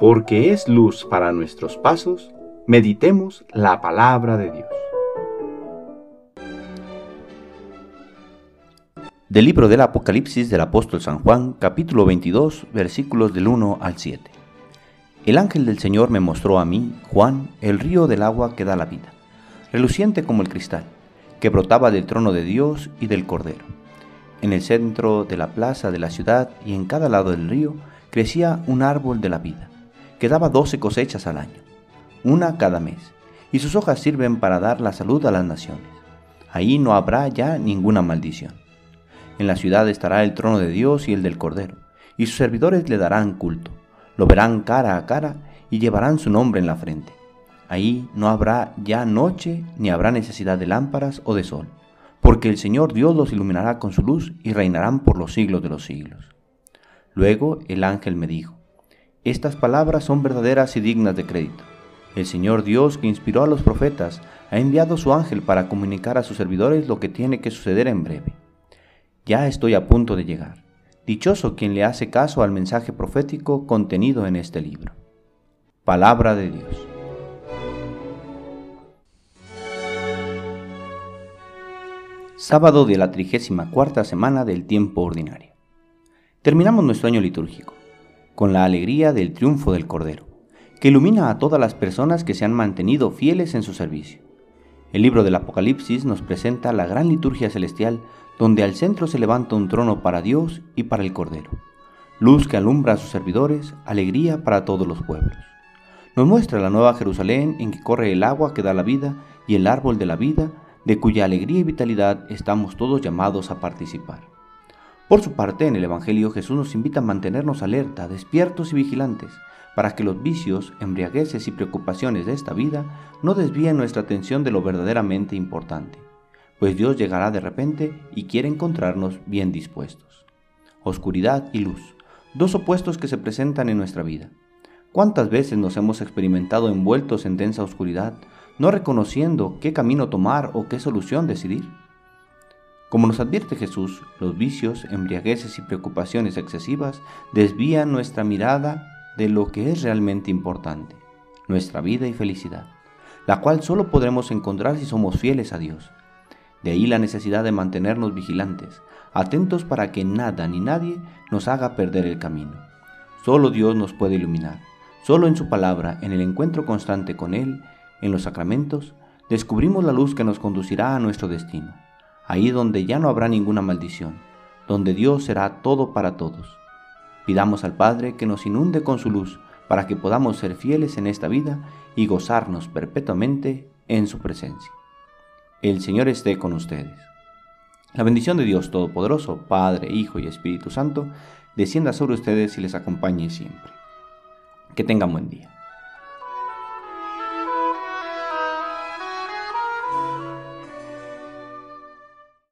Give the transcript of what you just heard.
porque es luz para nuestros pasos, meditemos la palabra de Dios. Del libro del Apocalipsis del apóstol San Juan, capítulo 22, versículos del 1 al 7. El ángel del Señor me mostró a mí, Juan, el río del agua que da la vida, reluciente como el cristal, que brotaba del trono de Dios y del Cordero. En el centro de la plaza de la ciudad y en cada lado del río crecía un árbol de la vida que daba doce cosechas al año, una cada mes, y sus hojas sirven para dar la salud a las naciones. Ahí no habrá ya ninguna maldición. En la ciudad estará el trono de Dios y el del Cordero, y sus servidores le darán culto, lo verán cara a cara y llevarán su nombre en la frente. Ahí no habrá ya noche ni habrá necesidad de lámparas o de sol, porque el Señor Dios los iluminará con su luz y reinarán por los siglos de los siglos. Luego el ángel me dijo, estas palabras son verdaderas y dignas de crédito. El Señor Dios que inspiró a los profetas ha enviado su ángel para comunicar a sus servidores lo que tiene que suceder en breve. Ya estoy a punto de llegar. Dichoso quien le hace caso al mensaje profético contenido en este libro. Palabra de Dios. Sábado de la trigésima cuarta semana del tiempo ordinario. Terminamos nuestro año litúrgico con la alegría del triunfo del Cordero, que ilumina a todas las personas que se han mantenido fieles en su servicio. El libro del Apocalipsis nos presenta la gran liturgia celestial donde al centro se levanta un trono para Dios y para el Cordero, luz que alumbra a sus servidores, alegría para todos los pueblos. Nos muestra la nueva Jerusalén en que corre el agua que da la vida y el árbol de la vida, de cuya alegría y vitalidad estamos todos llamados a participar. Por su parte, en el Evangelio Jesús nos invita a mantenernos alerta, despiertos y vigilantes, para que los vicios, embriagueces y preocupaciones de esta vida no desvíen nuestra atención de lo verdaderamente importante, pues Dios llegará de repente y quiere encontrarnos bien dispuestos. Oscuridad y luz, dos opuestos que se presentan en nuestra vida. ¿Cuántas veces nos hemos experimentado envueltos en densa oscuridad, no reconociendo qué camino tomar o qué solución decidir? Como nos advierte Jesús, los vicios, embriagueces y preocupaciones excesivas desvían nuestra mirada de lo que es realmente importante, nuestra vida y felicidad, la cual solo podremos encontrar si somos fieles a Dios. De ahí la necesidad de mantenernos vigilantes, atentos para que nada ni nadie nos haga perder el camino. Solo Dios nos puede iluminar. Solo en su palabra, en el encuentro constante con Él, en los sacramentos, descubrimos la luz que nos conducirá a nuestro destino ahí donde ya no habrá ninguna maldición, donde Dios será todo para todos. Pidamos al Padre que nos inunde con su luz para que podamos ser fieles en esta vida y gozarnos perpetuamente en su presencia. El Señor esté con ustedes. La bendición de Dios Todopoderoso, Padre, Hijo y Espíritu Santo, descienda sobre ustedes y les acompañe siempre. Que tengan buen día.